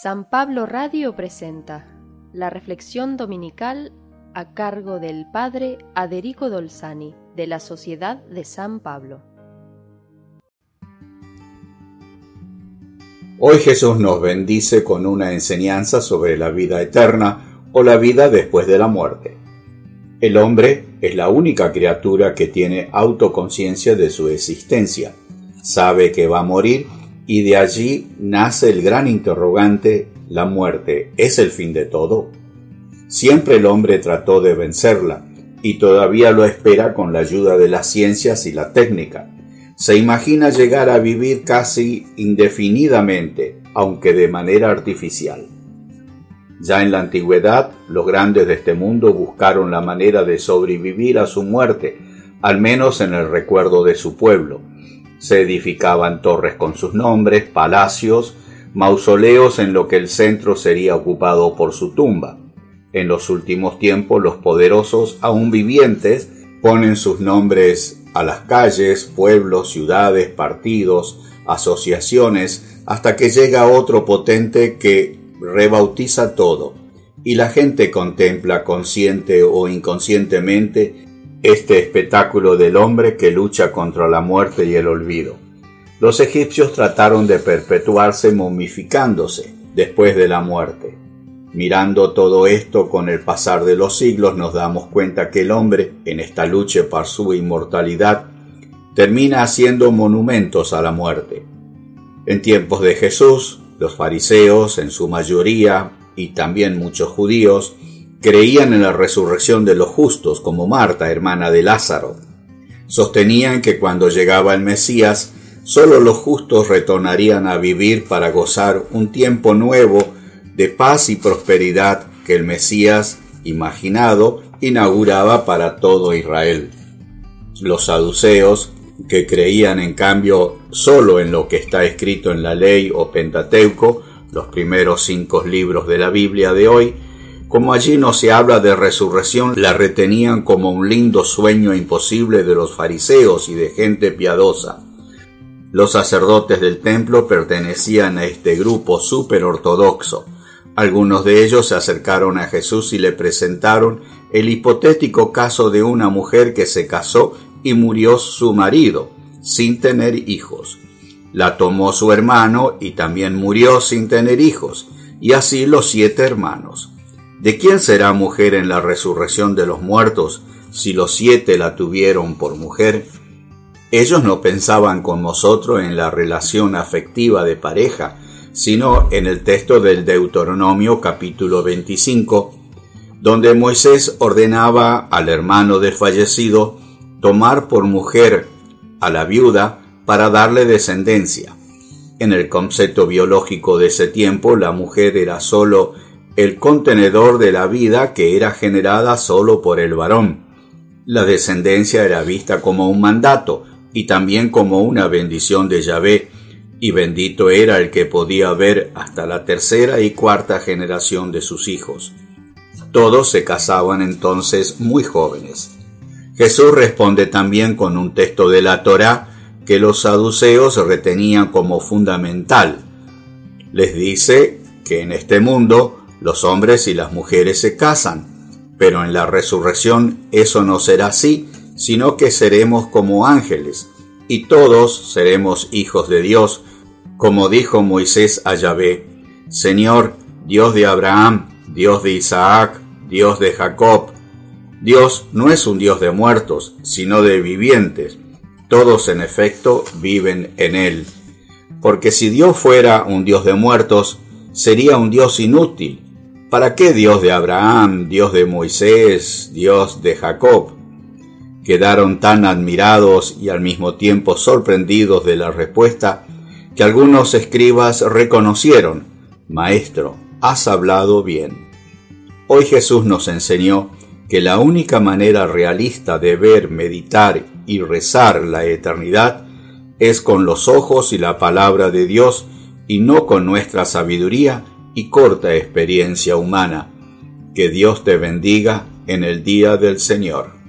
San Pablo Radio presenta la reflexión dominical a cargo del Padre Aderico Dolzani de la Sociedad de San Pablo. Hoy Jesús nos bendice con una enseñanza sobre la vida eterna o la vida después de la muerte. El hombre es la única criatura que tiene autoconciencia de su existencia, sabe que va a morir y de allí nace el gran interrogante, ¿la muerte es el fin de todo? Siempre el hombre trató de vencerla y todavía lo espera con la ayuda de las ciencias y la técnica. Se imagina llegar a vivir casi indefinidamente, aunque de manera artificial. Ya en la antigüedad, los grandes de este mundo buscaron la manera de sobrevivir a su muerte, al menos en el recuerdo de su pueblo, se edificaban torres con sus nombres, palacios, mausoleos en lo que el centro sería ocupado por su tumba. En los últimos tiempos los poderosos, aún vivientes, ponen sus nombres a las calles, pueblos, ciudades, partidos, asociaciones, hasta que llega otro potente que rebautiza todo, y la gente contempla consciente o inconscientemente este espectáculo del hombre que lucha contra la muerte y el olvido. Los egipcios trataron de perpetuarse momificándose después de la muerte. Mirando todo esto con el pasar de los siglos nos damos cuenta que el hombre, en esta lucha por su inmortalidad, termina haciendo monumentos a la muerte. En tiempos de Jesús, los fariseos, en su mayoría, y también muchos judíos, Creían en la resurrección de los justos, como Marta, hermana de Lázaro. Sostenían que cuando llegaba el Mesías, sólo los justos retornarían a vivir para gozar un tiempo nuevo de paz y prosperidad que el Mesías, imaginado, inauguraba para todo Israel. Los saduceos, que creían en cambio sólo en lo que está escrito en la ley o Pentateuco, los primeros cinco libros de la Biblia de hoy, como allí no se habla de resurrección, la retenían como un lindo sueño imposible de los fariseos y de gente piadosa. Los sacerdotes del templo pertenecían a este grupo súper ortodoxo. Algunos de ellos se acercaron a Jesús y le presentaron el hipotético caso de una mujer que se casó y murió su marido, sin tener hijos. La tomó su hermano y también murió sin tener hijos, y así los siete hermanos. ¿De quién será mujer en la resurrección de los muertos si los siete la tuvieron por mujer? Ellos no pensaban con nosotros en la relación afectiva de pareja, sino en el texto del Deuteronomio capítulo 25, donde Moisés ordenaba al hermano del fallecido tomar por mujer a la viuda para darle descendencia. En el concepto biológico de ese tiempo, la mujer era sólo el contenedor de la vida que era generada solo por el varón. La descendencia era vista como un mandato y también como una bendición de Yahvé, y bendito era el que podía ver hasta la tercera y cuarta generación de sus hijos. Todos se casaban entonces muy jóvenes. Jesús responde también con un texto de la Torá que los saduceos retenían como fundamental. Les dice que en este mundo los hombres y las mujeres se casan, pero en la resurrección eso no será así, sino que seremos como ángeles, y todos seremos hijos de Dios, como dijo Moisés a Yahvé, Señor, Dios de Abraham, Dios de Isaac, Dios de Jacob. Dios no es un Dios de muertos, sino de vivientes. Todos en efecto viven en Él. Porque si Dios fuera un Dios de muertos, sería un Dios inútil, ¿Para qué Dios de Abraham, Dios de Moisés, Dios de Jacob? Quedaron tan admirados y al mismo tiempo sorprendidos de la respuesta que algunos escribas reconocieron, Maestro, has hablado bien. Hoy Jesús nos enseñó que la única manera realista de ver, meditar y rezar la eternidad es con los ojos y la palabra de Dios y no con nuestra sabiduría y corta experiencia humana. Que Dios te bendiga en el día del Señor.